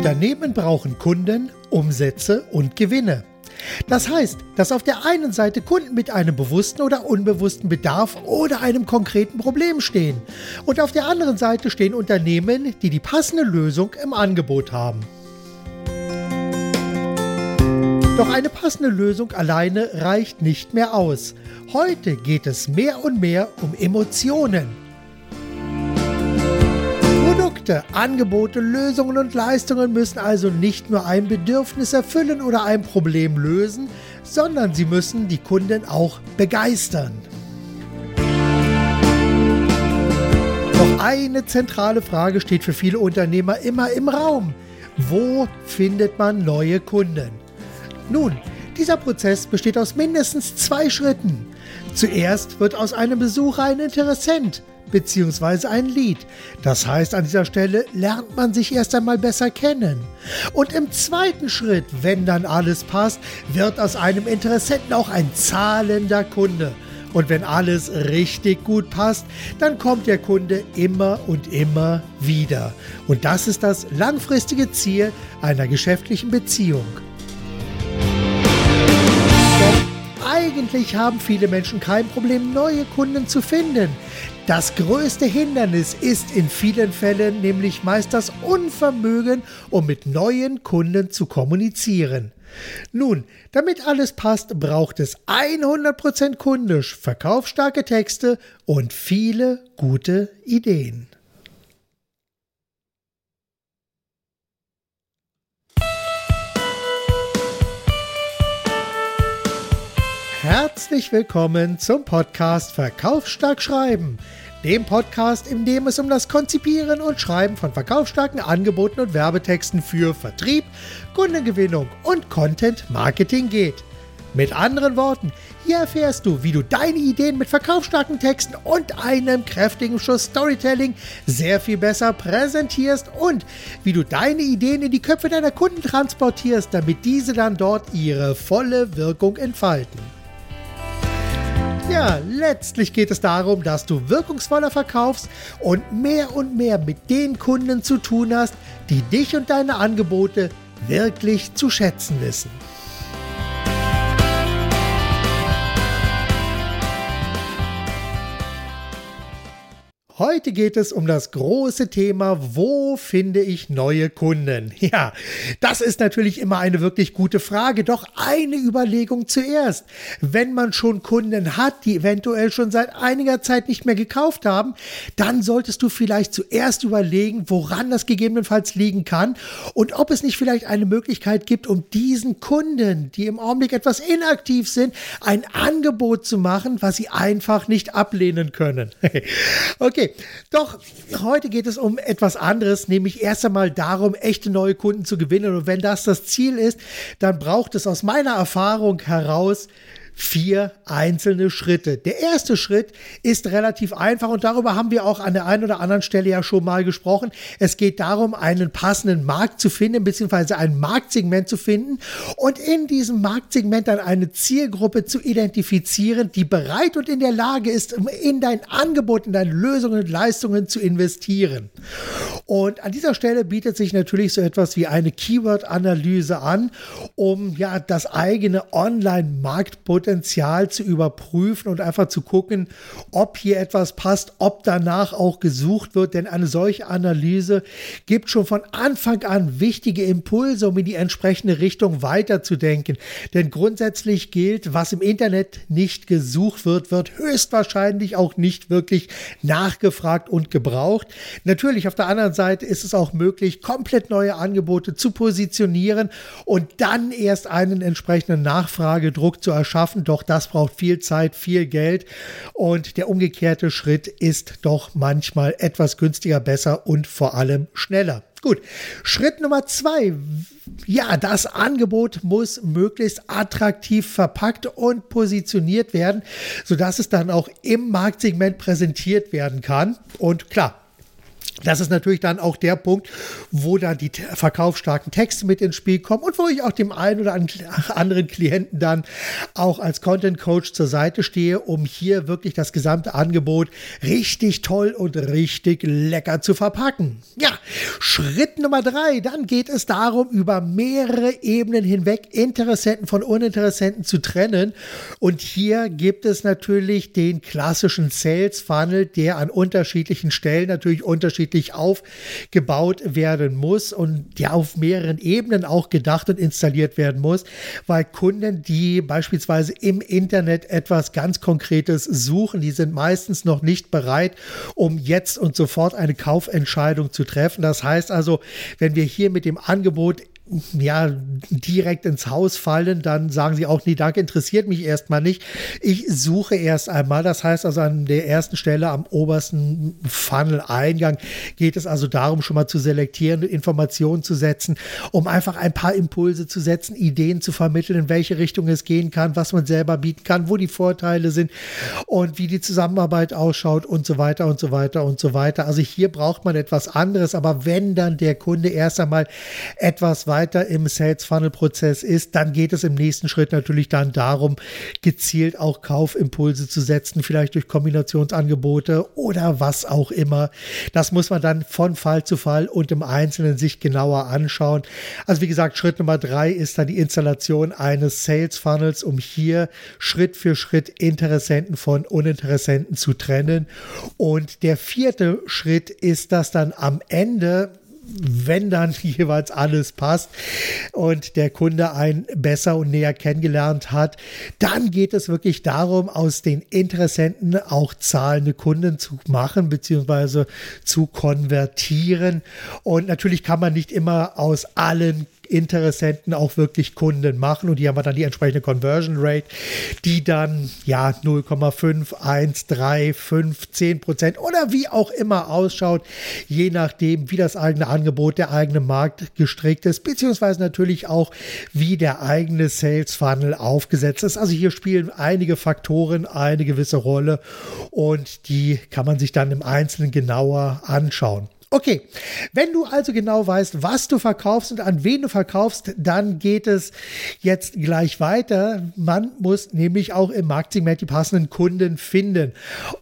Unternehmen brauchen Kunden, Umsätze und Gewinne. Das heißt, dass auf der einen Seite Kunden mit einem bewussten oder unbewussten Bedarf oder einem konkreten Problem stehen und auf der anderen Seite stehen Unternehmen, die die passende Lösung im Angebot haben. Doch eine passende Lösung alleine reicht nicht mehr aus. Heute geht es mehr und mehr um Emotionen. Produkte, Angebote, Lösungen und Leistungen müssen also nicht nur ein Bedürfnis erfüllen oder ein Problem lösen, sondern sie müssen die Kunden auch begeistern. Doch eine zentrale Frage steht für viele Unternehmer immer im Raum. Wo findet man neue Kunden? Nun, dieser Prozess besteht aus mindestens zwei Schritten. Zuerst wird aus einem Besucher ein Interessent bzw. ein Lied. Das heißt, an dieser Stelle lernt man sich erst einmal besser kennen. Und im zweiten Schritt, wenn dann alles passt, wird aus einem Interessenten auch ein zahlender Kunde. Und wenn alles richtig gut passt, dann kommt der Kunde immer und immer wieder. Und das ist das langfristige Ziel einer geschäftlichen Beziehung. Eigentlich haben viele Menschen kein Problem, neue Kunden zu finden. Das größte Hindernis ist in vielen Fällen nämlich meist das Unvermögen, um mit neuen Kunden zu kommunizieren. Nun, damit alles passt, braucht es 100% kundisch, verkaufsstarke Texte und viele gute Ideen. Herzlich willkommen zum Podcast Verkaufsstark Schreiben, dem Podcast, in dem es um das Konzipieren und Schreiben von verkaufsstarken Angeboten und Werbetexten für Vertrieb, Kundengewinnung und Content Marketing geht. Mit anderen Worten, hier erfährst du, wie du deine Ideen mit verkaufsstarken Texten und einem kräftigen Schuss Storytelling sehr viel besser präsentierst und wie du deine Ideen in die Köpfe deiner Kunden transportierst, damit diese dann dort ihre volle Wirkung entfalten. Ja, letztlich geht es darum, dass du wirkungsvoller verkaufst und mehr und mehr mit den Kunden zu tun hast, die dich und deine Angebote wirklich zu schätzen wissen. Heute geht es um das große Thema, wo finde ich neue Kunden? Ja, das ist natürlich immer eine wirklich gute Frage, doch eine Überlegung zuerst. Wenn man schon Kunden hat, die eventuell schon seit einiger Zeit nicht mehr gekauft haben, dann solltest du vielleicht zuerst überlegen, woran das gegebenenfalls liegen kann und ob es nicht vielleicht eine Möglichkeit gibt, um diesen Kunden, die im Augenblick etwas inaktiv sind, ein Angebot zu machen, was sie einfach nicht ablehnen können. okay, doch heute geht es um etwas anderes, nämlich erst einmal darum, echte neue Kunden zu gewinnen. Und wenn das das Ziel ist, dann braucht es aus meiner Erfahrung heraus vier einzelne Schritte. Der erste Schritt ist relativ einfach und darüber haben wir auch an der einen oder anderen Stelle ja schon mal gesprochen. Es geht darum, einen passenden Markt zu finden, beziehungsweise ein Marktsegment zu finden und in diesem Marktsegment dann eine Zielgruppe zu identifizieren, die bereit und in der Lage ist, in dein Angebot, in deine Lösungen und Leistungen zu investieren. Und an dieser Stelle bietet sich natürlich so etwas wie eine Keyword-Analyse an, um ja das eigene Online-Marktpotenzial Potenzial zu überprüfen und einfach zu gucken, ob hier etwas passt, ob danach auch gesucht wird. Denn eine solche Analyse gibt schon von Anfang an wichtige Impulse, um in die entsprechende Richtung weiterzudenken. Denn grundsätzlich gilt, was im Internet nicht gesucht wird, wird höchstwahrscheinlich auch nicht wirklich nachgefragt und gebraucht. Natürlich auf der anderen Seite ist es auch möglich, komplett neue Angebote zu positionieren und dann erst einen entsprechenden Nachfragedruck zu erschaffen schaffen. Doch das braucht viel Zeit, viel Geld. Und der umgekehrte Schritt ist doch manchmal etwas günstiger, besser und vor allem schneller. Gut, Schritt Nummer zwei. Ja, das Angebot muss möglichst attraktiv verpackt und positioniert werden, sodass es dann auch im Marktsegment präsentiert werden kann. Und klar, Das ist natürlich dann auch der Punkt, wo dann die verkaufsstarken Texte mit ins Spiel kommen und wo ich auch dem einen oder anderen Klienten dann auch als Content Coach zur Seite stehe, um hier wirklich das gesamte Angebot richtig toll und richtig lecker zu verpacken. Ja, Schritt Nummer drei, dann geht es darum, über mehrere Ebenen hinweg Interessenten von Uninteressenten zu trennen. Und hier gibt es natürlich den klassischen Sales Funnel, der an unterschiedlichen Stellen natürlich unterschiedlich unterschiedlich aufgebaut werden muss und ja auf mehreren Ebenen auch gedacht und installiert werden muss, weil Kunden, die beispielsweise im Internet etwas ganz Konkretes suchen, die sind meistens noch nicht bereit, um jetzt und sofort eine Kaufentscheidung zu treffen. Das heißt also, wenn wir hier mit dem Angebot ja, direkt ins Haus fallen, dann sagen sie auch, nee, danke, interessiert mich erstmal nicht. Ich suche erst einmal. Das heißt also an der ersten Stelle am obersten Funnel-Eingang geht es also darum, schon mal zu selektieren, Informationen zu setzen, um einfach ein paar Impulse zu setzen, Ideen zu vermitteln, in welche Richtung es gehen kann, was man selber bieten kann, wo die Vorteile sind und wie die Zusammenarbeit ausschaut und so weiter und so weiter und so weiter. Also hier braucht man etwas anderes, aber wenn dann der Kunde erst einmal etwas weiter weiter im Sales Funnel Prozess ist, dann geht es im nächsten Schritt natürlich dann darum, gezielt auch Kaufimpulse zu setzen, vielleicht durch Kombinationsangebote oder was auch immer. Das muss man dann von Fall zu Fall und im Einzelnen sich genauer anschauen. Also wie gesagt, Schritt Nummer drei ist dann die Installation eines Sales Funnels, um hier Schritt für Schritt Interessenten von Uninteressenten zu trennen. Und der vierte Schritt ist, dass dann am Ende wenn dann jeweils alles passt und der Kunde einen besser und näher kennengelernt hat, dann geht es wirklich darum, aus den Interessenten auch zahlende Kunden zu machen bzw. zu konvertieren. Und natürlich kann man nicht immer aus allen Interessenten auch wirklich Kunden machen und die haben dann die entsprechende Conversion Rate, die dann ja 0,5, 1, 3, 5, 10 Prozent oder wie auch immer ausschaut, je nachdem, wie das eigene Angebot, der eigene Markt gestrickt ist, beziehungsweise natürlich auch, wie der eigene Sales Funnel aufgesetzt ist. Also hier spielen einige Faktoren eine gewisse Rolle und die kann man sich dann im Einzelnen genauer anschauen. Okay, wenn du also genau weißt, was du verkaufst und an wen du verkaufst, dann geht es jetzt gleich weiter. Man muss nämlich auch im Marketing die passenden Kunden finden.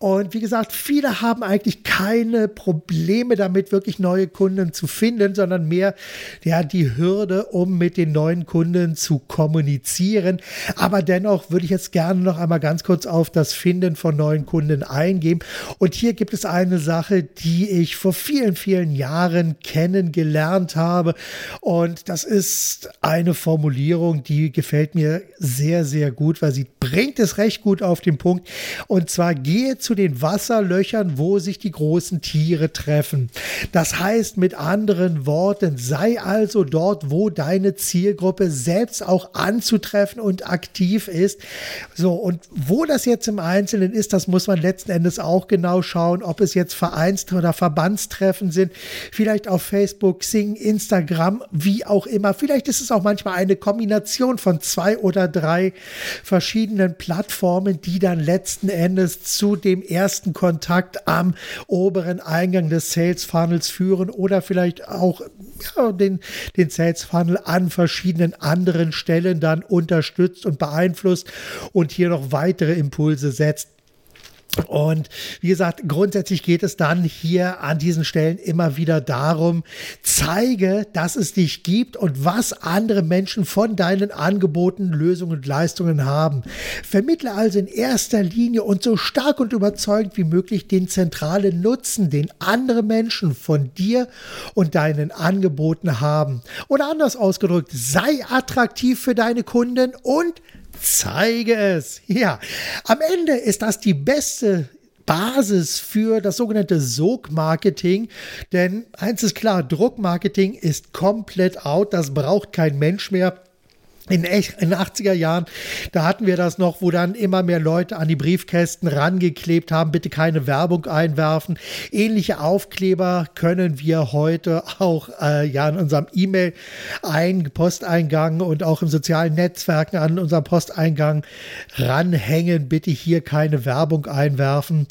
Und wie gesagt, viele haben eigentlich keine Probleme damit, wirklich neue Kunden zu finden, sondern mehr ja, die Hürde, um mit den neuen Kunden zu kommunizieren. Aber dennoch würde ich jetzt gerne noch einmal ganz kurz auf das Finden von neuen Kunden eingehen. Und hier gibt es eine Sache, die ich vor vielen vielen Jahren kennengelernt habe. Und das ist eine Formulierung, die gefällt mir sehr, sehr gut, weil sie bringt es recht gut auf den Punkt. Und zwar gehe zu den Wasserlöchern, wo sich die großen Tiere treffen. Das heißt mit anderen Worten, sei also dort, wo deine Zielgruppe selbst auch anzutreffen und aktiv ist. So, und wo das jetzt im Einzelnen ist, das muss man letzten Endes auch genau schauen, ob es jetzt Vereins- oder Verbandstreffen Treffen sind, vielleicht auf Facebook, Sing, Instagram, wie auch immer. Vielleicht ist es auch manchmal eine Kombination von zwei oder drei verschiedenen Plattformen, die dann letzten Endes zu dem ersten Kontakt am oberen Eingang des Sales Funnels führen oder vielleicht auch ja, den, den Sales Funnel an verschiedenen anderen Stellen dann unterstützt und beeinflusst und hier noch weitere Impulse setzt. Und wie gesagt, grundsätzlich geht es dann hier an diesen Stellen immer wieder darum, zeige, dass es dich gibt und was andere Menschen von deinen Angeboten, Lösungen und Leistungen haben. Vermittle also in erster Linie und so stark und überzeugend wie möglich den zentralen Nutzen, den andere Menschen von dir und deinen Angeboten haben. Oder anders ausgedrückt, sei attraktiv für deine Kunden und Zeige es. Ja, am Ende ist das die beste Basis für das sogenannte Sog-Marketing. Denn eins ist klar, Druckmarketing ist komplett out. Das braucht kein Mensch mehr in, echt, in den 80er Jahren, da hatten wir das noch, wo dann immer mehr Leute an die Briefkästen rangeklebt haben, bitte keine Werbung einwerfen. Ähnliche Aufkleber können wir heute auch äh, ja in unserem E-Mail ein Posteingang und auch im sozialen Netzwerken an unserem Posteingang ranhängen. Bitte hier keine Werbung einwerfen.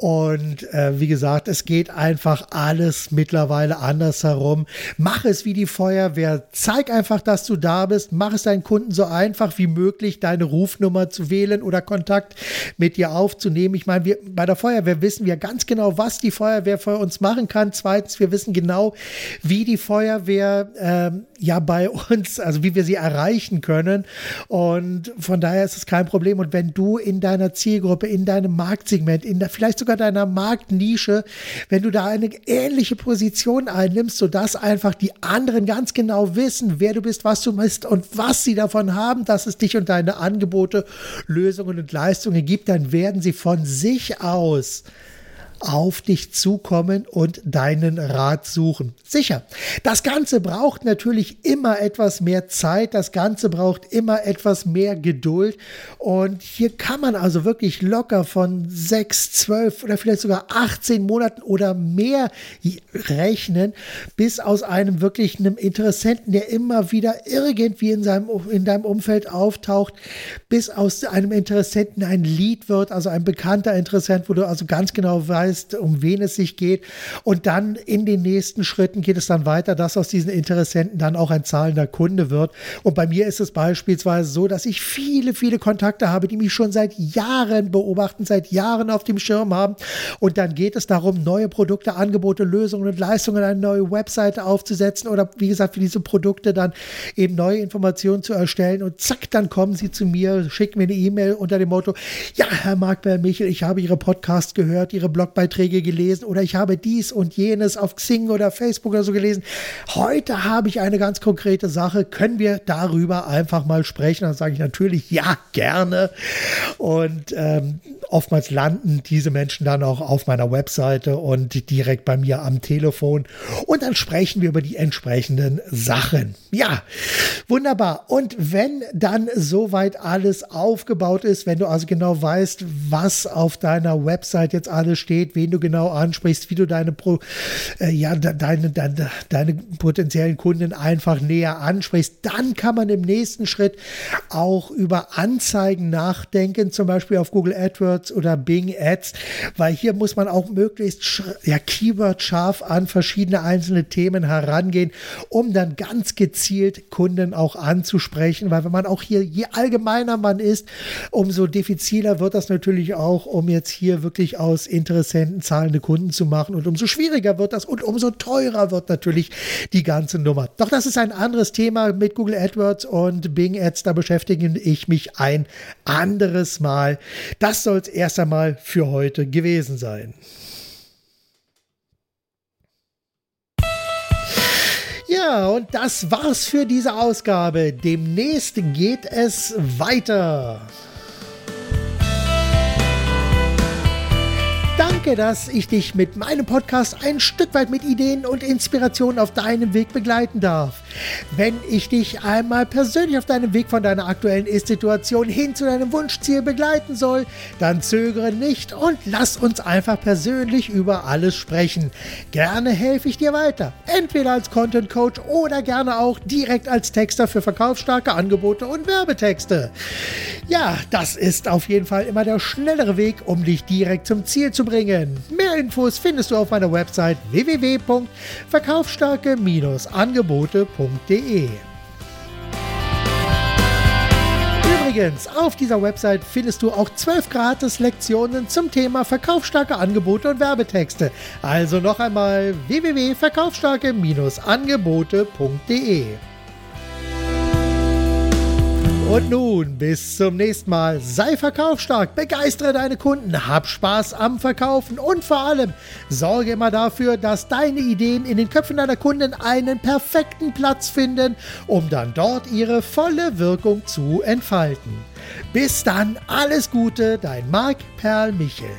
Und äh, wie gesagt, es geht einfach alles mittlerweile anders herum. Mach es wie die Feuerwehr. Zeig einfach, dass du da bist. Mach es deinen Kunden so einfach wie möglich, deine Rufnummer zu wählen oder Kontakt mit dir aufzunehmen. Ich meine, wir, bei der Feuerwehr wissen wir ganz genau, was die Feuerwehr für uns machen kann. Zweitens, wir wissen genau, wie die Feuerwehr ähm, ja bei uns, also wie wir sie erreichen können. Und von daher ist es kein Problem. Und wenn du in deiner Zielgruppe, in deinem Marktsegment, in der, vielleicht sogar deiner Marktnische, wenn du da eine ähnliche Position einnimmst, sodass einfach die anderen ganz genau wissen, wer du bist, was du bist und was sie davon haben, dass es dich und deine Angebote, Lösungen und Leistungen gibt, dann werden sie von sich aus auf dich zukommen und deinen Rat suchen. Sicher, das Ganze braucht natürlich immer etwas mehr Zeit, das Ganze braucht immer etwas mehr Geduld und hier kann man also wirklich locker von sechs, zwölf oder vielleicht sogar 18 Monaten oder mehr rechnen, bis aus einem wirklich einem Interessenten, der immer wieder irgendwie in, seinem, in deinem Umfeld auftaucht, bis aus einem Interessenten ein Lied wird, also ein bekannter Interessent, wo du also ganz genau weißt, weißt, um wen es sich geht. Und dann in den nächsten Schritten geht es dann weiter, dass aus diesen Interessenten dann auch ein zahlender Kunde wird. Und bei mir ist es beispielsweise so, dass ich viele, viele Kontakte habe, die mich schon seit Jahren beobachten, seit Jahren auf dem Schirm haben. Und dann geht es darum, neue Produkte, Angebote, Lösungen und Leistungen, eine neue Webseite aufzusetzen oder wie gesagt, für diese Produkte dann eben neue Informationen zu erstellen. Und zack, dann kommen sie zu mir, schicken mir eine E-Mail unter dem Motto, ja, Herr Mark Michel, ich habe Ihre Podcast gehört, Ihre Blogbeiträge Blogbeiträge gelesen oder ich habe dies und jenes auf Xing oder Facebook oder so gelesen. Heute habe ich eine ganz konkrete Sache. Können wir darüber einfach mal sprechen? Dann sage ich natürlich ja, gerne. Und ähm, oftmals landen diese Menschen dann auch auf meiner Webseite und direkt bei mir am Telefon. Und dann sprechen wir über die entsprechenden Sachen. Ja, wunderbar. Und wenn dann soweit alles aufgebaut ist, wenn du also genau weißt, was auf deiner Website jetzt alles steht, wen du genau ansprichst, wie du deine, Pro, äh, ja, deine, deine, deine potenziellen Kunden einfach näher ansprichst, dann kann man im nächsten Schritt auch über Anzeigen nachdenken, zum Beispiel auf Google AdWords AdWords oder Bing Ads, weil hier muss man auch möglichst ja, Keyword scharf an verschiedene einzelne Themen herangehen, um dann ganz gezielt Kunden auch anzusprechen, weil wenn man auch hier, je allgemeiner man ist, umso diffiziler wird das natürlich auch, um jetzt hier wirklich aus Interessenten zahlende Kunden zu machen und umso schwieriger wird das und umso teurer wird natürlich die ganze Nummer. Doch das ist ein anderes Thema mit Google AdWords und Bing Ads, da beschäftige ich mich ein anderes Mal. Das soll es erst einmal für heute gewesen sein. Ja, und das war's für diese Ausgabe. Demnächst geht es weiter. Danke, dass ich dich mit meinem Podcast ein Stück weit mit Ideen und Inspirationen auf deinem Weg begleiten darf. Wenn ich dich einmal persönlich auf deinem Weg von deiner aktuellen Ist-Situation hin zu deinem Wunschziel begleiten soll, dann zögere nicht und lass uns einfach persönlich über alles sprechen. Gerne helfe ich dir weiter, entweder als Content Coach oder gerne auch direkt als Texter für verkaufsstarke Angebote und Werbetexte. Ja, das ist auf jeden Fall immer der schnellere Weg, um dich direkt zum Ziel zu bringen. Mehr Infos findest du auf meiner Website www.verkaufsstarke-angebote.de. Übrigens, auf dieser Website findest du auch 12 Gratis-Lektionen zum Thema verkaufsstarke Angebote und Werbetexte. Also noch einmal www.verkaufsstarke-angebote.de. Und nun, bis zum nächsten Mal. Sei verkaufsstark, begeistere deine Kunden, hab Spaß am Verkaufen und vor allem sorge immer dafür, dass deine Ideen in den Köpfen deiner Kunden einen perfekten Platz finden, um dann dort ihre volle Wirkung zu entfalten. Bis dann, alles Gute, dein Marc Perl Michel.